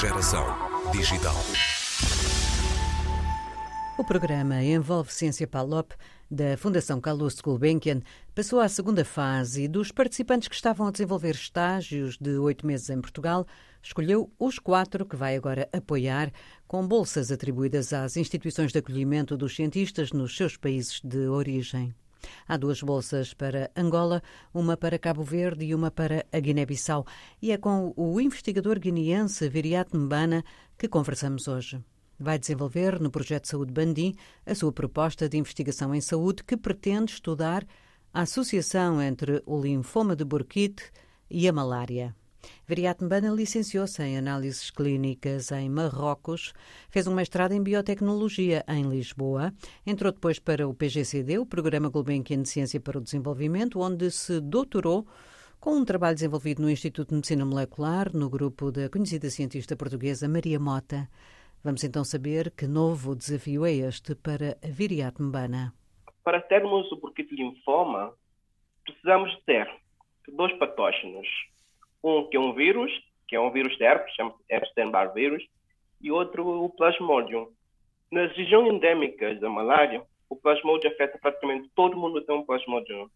Geração digital. O programa Envolve Ciência Palop da Fundação Calouste Gulbenkian passou à segunda fase e dos participantes que estavam a desenvolver estágios de oito meses em Portugal, escolheu os quatro que vai agora apoiar com bolsas atribuídas às instituições de acolhimento dos cientistas nos seus países de origem. Há duas bolsas para Angola, uma para Cabo Verde e uma para a Guiné-Bissau. E é com o investigador guineense Viriat Mbana que conversamos hoje. Vai desenvolver no projeto Saúde Bandim a sua proposta de investigação em saúde que pretende estudar a associação entre o linfoma de Burkitt e a malária. Viriat Mbana licenciou-se em análises clínicas em Marrocos, fez um mestrado em biotecnologia em Lisboa, entrou depois para o PGCD, o Programa Gulbenkian de Ciência para o Desenvolvimento, onde se doutorou com um trabalho desenvolvido no Instituto de Medicina Molecular, no grupo da conhecida cientista portuguesa Maria Mota. Vamos então saber que novo desafio é este para a Viriat Mbana. Para termos o burkitt linfoma, precisamos ter dois patógenos um que é um vírus, que é um vírus de herpes, chama-se Epstein-Barr vírus, e outro o plasmodium. Nas regiões endêmicas da malária, o plasmodium afeta praticamente todo mundo tem um plasmodium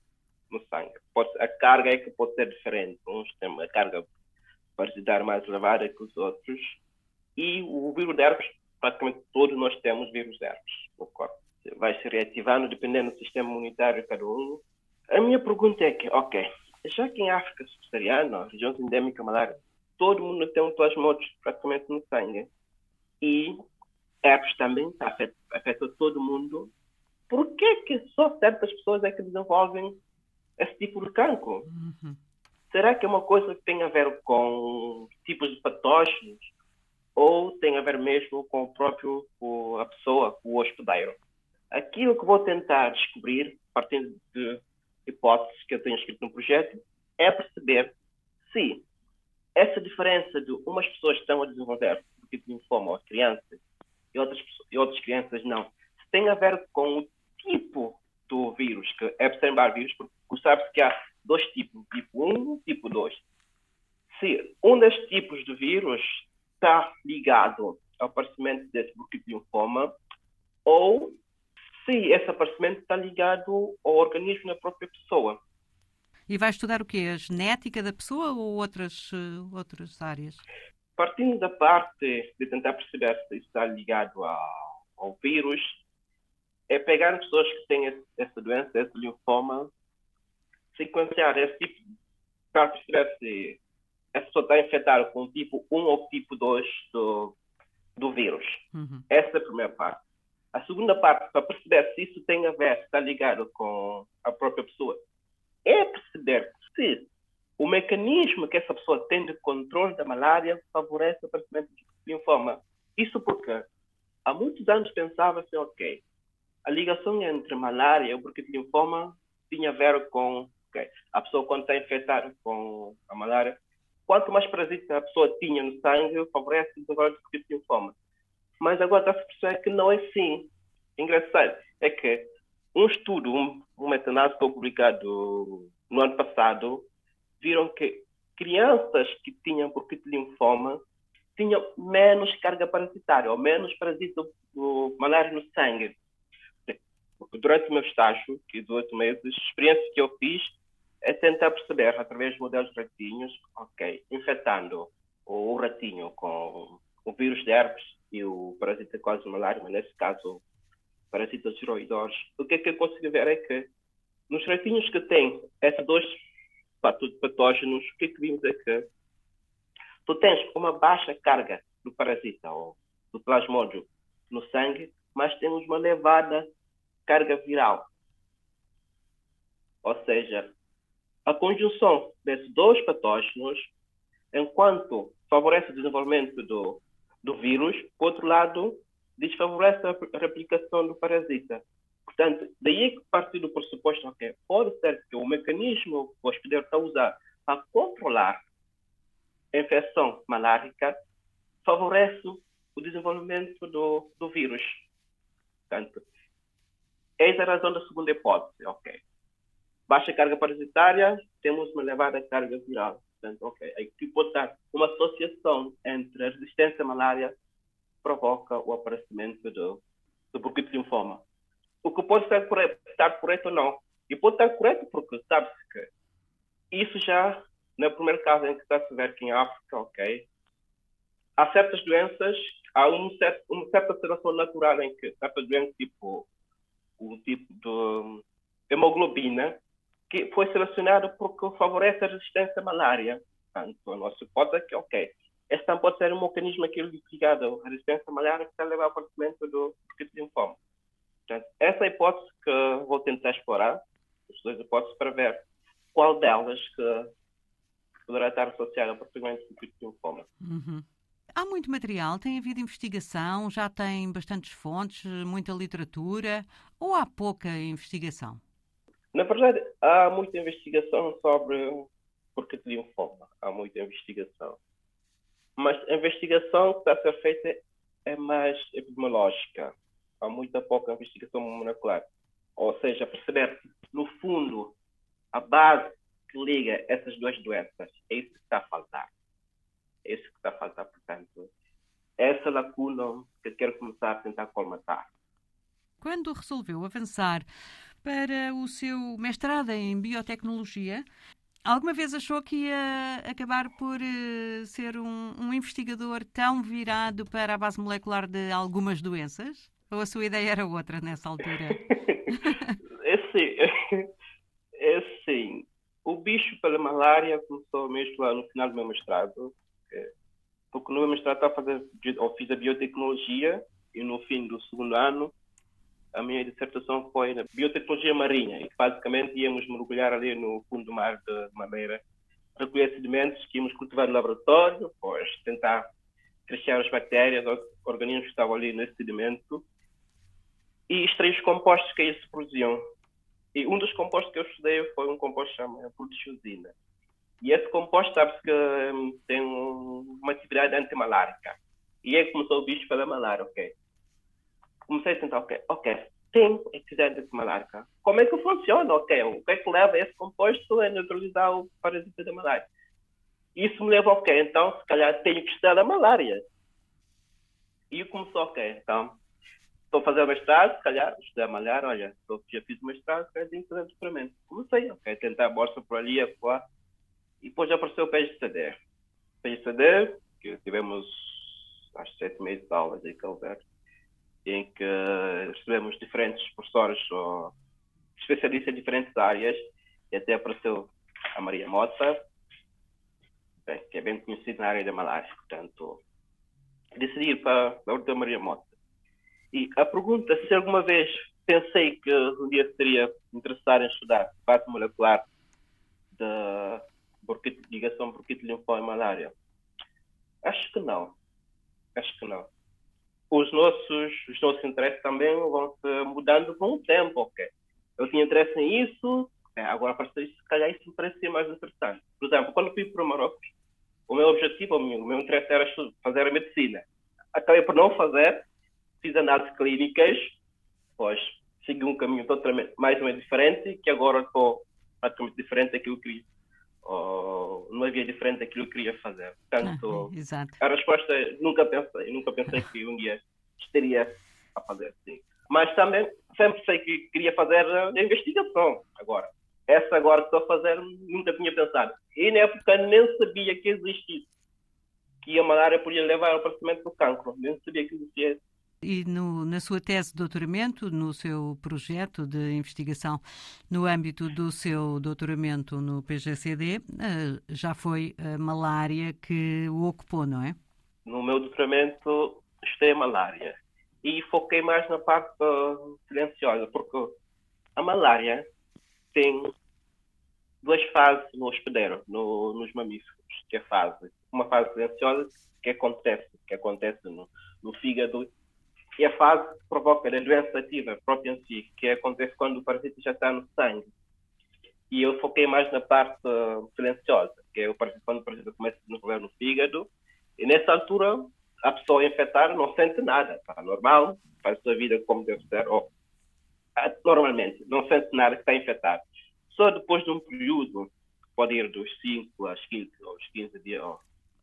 no sangue. Pode, a carga é que pode ser diferente. Uns têm uma carga parasitária mais elevada que os outros. E o vírus de herpes, praticamente todos nós temos vírus de herpes no corpo. Vai se reativando dependendo do sistema imunitário de cada um. A minha pergunta é que, ok, já que em África subsaariana, região endêmica malária, todo mundo tem um plasmódio praticamente no sangue. E herpes também afeta, afeta todo mundo. Por que, que só certas pessoas é que desenvolvem esse tipo de cancro? Uhum. Será que é uma coisa que tem a ver com tipos de patógenos ou tem a ver mesmo com o próprio com a pessoa, o hospedeiro? Aquilo que vou tentar descobrir, partindo de hipóteses que eu tenho escrito no projeto, é perceber se essa diferença de umas pessoas estão a desenvolver o tipo de linfoma ou crianças e outras, e outras crianças não, se tem a ver com o tipo do vírus, que é Epstein-Barr vírus, porque sabe-se que há dois tipos, tipo 1 e tipo 2. Se um destes tipos de vírus está ligado ao aparecimento desse tipo de linfoma ou se esse aparecimento está ligado ao organismo da própria pessoa. E vai estudar o quê? A genética da pessoa ou outras, uh, outras áreas? Partindo da parte de tentar perceber se está ligado ao, ao vírus, é pegar pessoas que têm essa doença, esse linfoma, sequenciar esse tipo, para perceber se essa pessoa está infectada com tipo 1 ou tipo 2 do, do vírus. Uhum. Essa é a primeira parte. A segunda parte, para perceber se isso tem a ver, está ligado com a própria pessoa, é perceber se o mecanismo que essa pessoa tem de controle da malária favorece o aparecimento de linfoma. Isso porque há muitos anos pensava-se, ok, a ligação entre malária e o de linfoma tinha a ver com okay, a pessoa quando está infectada com a malária, quanto mais parasita a pessoa tinha no sangue, favorece o desenvolvimento de linfoma. Mas agora está-se perceber que não é assim. Engraçado é que um estudo, um, um metanálise foi publicado no ano passado, viram que crianças que tinham burkitt linfoma tinham menos carga parasitária, ou menos parasita do malária no sangue. Durante o meu estágio, que de oito meses, a experiência que eu fiz é tentar perceber, através de modelos de ratinhos, ok, infectando o ratinho com o vírus de herpes e o parasita quase malária, mas nesse caso, parasitas tiroidores, o que é que eu consigo ver é que nos ratinhos que têm esses dois patógenos, o que é que vimos é que tu tens uma baixa carga do parasita ou do plasmódio no sangue, mas temos uma elevada carga viral. Ou seja, a conjunção desses dois patógenos, enquanto favorece o desenvolvimento do do vírus, por outro lado, desfavorece a replicação do parasita. Portanto, daí é que partir do pressuposto que pode ser que o mecanismo que o hospedeiro está a usar para controlar a infecção malárica favorece o desenvolvimento do, do vírus. Portanto, eis a razão da segunda hipótese. Ok. Baixa carga parasitária, temos uma elevada carga viral. Portanto, ok, aqui pode estar uma associação entre a resistência à malária provoca o aparecimento do, do bronquite linfoma. O que pode estar correto, estar correto ou não. E pode estar correto porque sabe-se que isso já, no primeiro caso em que está a ver aqui em África, ok, há certas doenças, há um certo, uma certa alteração natural em que certas doenças, tipo o tipo de hemoglobina, que foi selecionado porque favorece a resistência à malária. Portanto, a nossa hipótese é que, ok, este também pode ser um mecanismo aqui ligado à resistência malária que está a levar ao aparecimento do mosquito linfoma. Portanto, essa é a hipótese que vou tentar explorar, as duas hipóteses, para ver qual delas que poderá estar associada ao aparecimento do mosquito linfoma. Uhum. Há muito material, tem havido investigação, já tem bastantes fontes, muita literatura, ou há pouca investigação? Na verdade, há muita investigação sobre porque de linfoma. Há muita investigação. Mas a investigação que está a ser feita é mais epidemiológica. Há muita pouca investigação molecular. Ou seja, perceber, no fundo, a base que liga essas duas doenças. É isso que está a faltar é isso que está a faltar, portanto. Essa lacuna que quero começar a tentar colmatar. Quando resolveu avançar para o seu mestrado em biotecnologia, alguma vez achou que ia acabar por uh, ser um, um, investigador tão virado para a base molecular de algumas doenças? Ou a sua ideia era outra nessa altura? é sim. É sim. O bicho pela malária começou mesmo lá no final do meu mestrado porque no meu mestrado estava a fazer, ou fiz a biotecnologia e no fim do segundo ano a minha dissertação foi na biotecnologia marinha e basicamente íamos mergulhar ali no fundo do mar de Madeira, recolher sedimentos que íamos cultivar no laboratório, depois tentar crescer as bactérias, os organismos que estavam ali nesse sedimento e extrair os compostos que aí se produziam. E um dos compostos que eu estudei foi um composto chamado proteosina. E esse composto sabe-se que um, tem uma atividade antimalárica. E aí começou o bicho pela malária, ok? Comecei a tentar, ok, ok, tem atividade antimalárica. Como é que funciona, ok? O que é que leva esse composto a neutralizar o parasita da malária? Isso me leva, ok, então se calhar tenho que estudar a malária. E começou, ok, então estou a fazer mestrado, se calhar, estudar a malária, olha, já fiz o mestrado, quero fazer um experimento. Comecei, ok, tentar a bolsa por ali, a fora e depois apareceu o PGCD. PGCD, que tivemos acho sete meses de aulas em Calver, em que recebemos diferentes professores ou especialistas em diferentes áreas, e até apareceu a Maria Mota, que é bem conhecida na área da malária. Portanto, decidi ir para a Maria Mota. E a pergunta se alguma vez pensei que um dia seria interessado em estudar base molecular da ligação bronquite linfoma e malária? Acho que não. Acho que não. Os nossos, os nossos interesses também vão se mudando com o tempo, ok? Eu tinha interesse em isso, agora para se calhar isso me parecia mais interessante. Por exemplo, quando fui para o Marrocos, o meu objetivo, o meu, o meu interesse era fazer a medicina. Acabei por não fazer, fiz análises clínicas, pois segui um caminho totalmente mais ou menos diferente, que agora estou praticamente diferente daquilo que ou não havia diferente daquilo que queria fazer. Portanto, ah, a resposta é nunca pensei, nunca pensei que um dia estaria a fazer assim. Mas também sempre sei que queria fazer a investigação agora. Essa agora que estou a fazer nunca tinha pensado. E na época nem sabia que existisse. Que a malária podia levar ao aparecimento do cancro. Nem sabia que existia e no, na sua tese de doutoramento, no seu projeto de investigação no âmbito do seu doutoramento no PGCD, eh, já foi a malária que o ocupou, não é? No meu doutoramento, estudei a malária e foquei mais na parte silenciosa, porque a malária tem duas fases no hospedeiro, no, nos mamíferos, que é fase, uma fase silenciosa que acontece, que acontece no, no fígado e a fase que provoca a doença ativa própria em si, que acontece quando o parasita já está no sangue. E eu foquei mais na parte uh, silenciosa, que é o parasita, quando o parasita começa a se desenvolver no fígado. E nessa altura, a pessoa infectada não sente nada, está normal, faz a sua vida como deve ser, ou normalmente, não sente nada que está infectado. Só depois de um período pode ir dos 5 aos 15, aos 15 dias,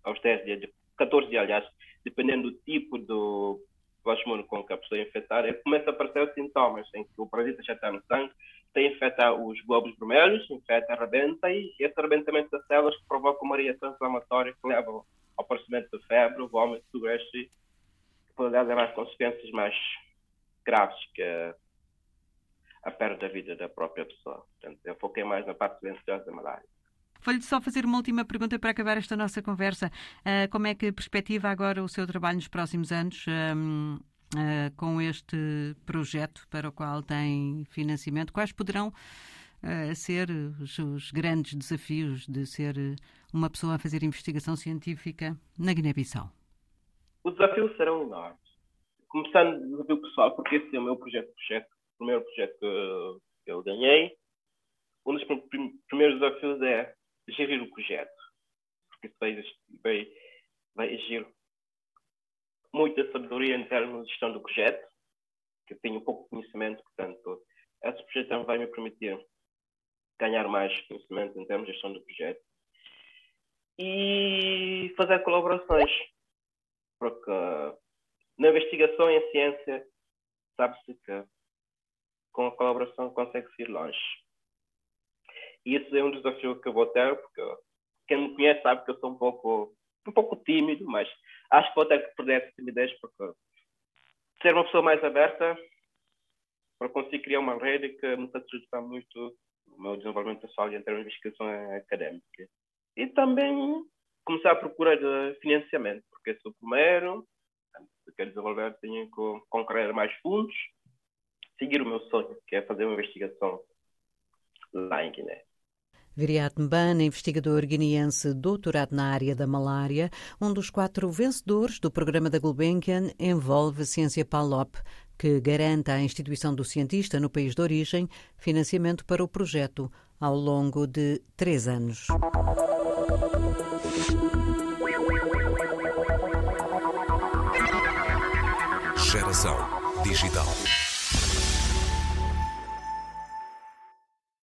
aos 10 dias, 14 dias, aliás, dependendo do tipo do plasmônio com que a pessoa é infectada, começa a aparecer sintomas em que o parasita já está no sangue, tem infecta os globos vermelhos, infecta, arrebenta e esse arrebentamento das células provoca uma reação inflamatória que leva ao aparecimento de febre, vômito, doença que pode levar consequências mais graves que a perda da vida da própria pessoa. Portanto, eu foquei mais na parte silenciosa da malária. Vou-lhe só fazer uma última pergunta para acabar esta nossa conversa. Uh, como é que perspectiva agora o seu trabalho nos próximos anos um, uh, ah, com este projeto para o qual tem financiamento? Quais poderão uh, ser os, os, grandes desafios de ser uma pessoa a fazer investigação científica na Guiné-Bissau? Os desafios serão enormes. Começando do desafio pessoal, porque esse é o meu projeto, projeto o primeiro projeto que eu ganhei. Um dos primeiros desafios é gerir o projeto, porque isso vai, vai, vai muita sabedoria em termos de gestão do projeto, que tenho pouco conhecimento, portanto, projeto também vai me permitir ganhar mais conhecimento em termos de gestão do projeto e fazer colaborações, porque na investigação e em ciência sabe-se que com a colaboração consegue-se ir longe. E isso é um desafio que eu vou ter, porque quem me conhece sabe que eu sou um pouco, um pouco tímido, mas acho que vou ter que perder essa timidez, porque ser uma pessoa mais aberta para conseguir criar uma rede que me facilita muito o meu desenvolvimento pessoal em termos de investigação académica. E também começar a procurar financiamento, porque sou o primeiro, se quer desenvolver, tenho que concorrer mais fundos, seguir o meu sonho, que é fazer uma investigação lá em Guiné. Viriat Mbana, investigador guineense doutorado na área da malária, um dos quatro vencedores do programa da Gulbenkian, envolve Ciência PALOP, que garante à instituição do cientista no país de origem financiamento para o projeto ao longo de três anos. Geração Digital.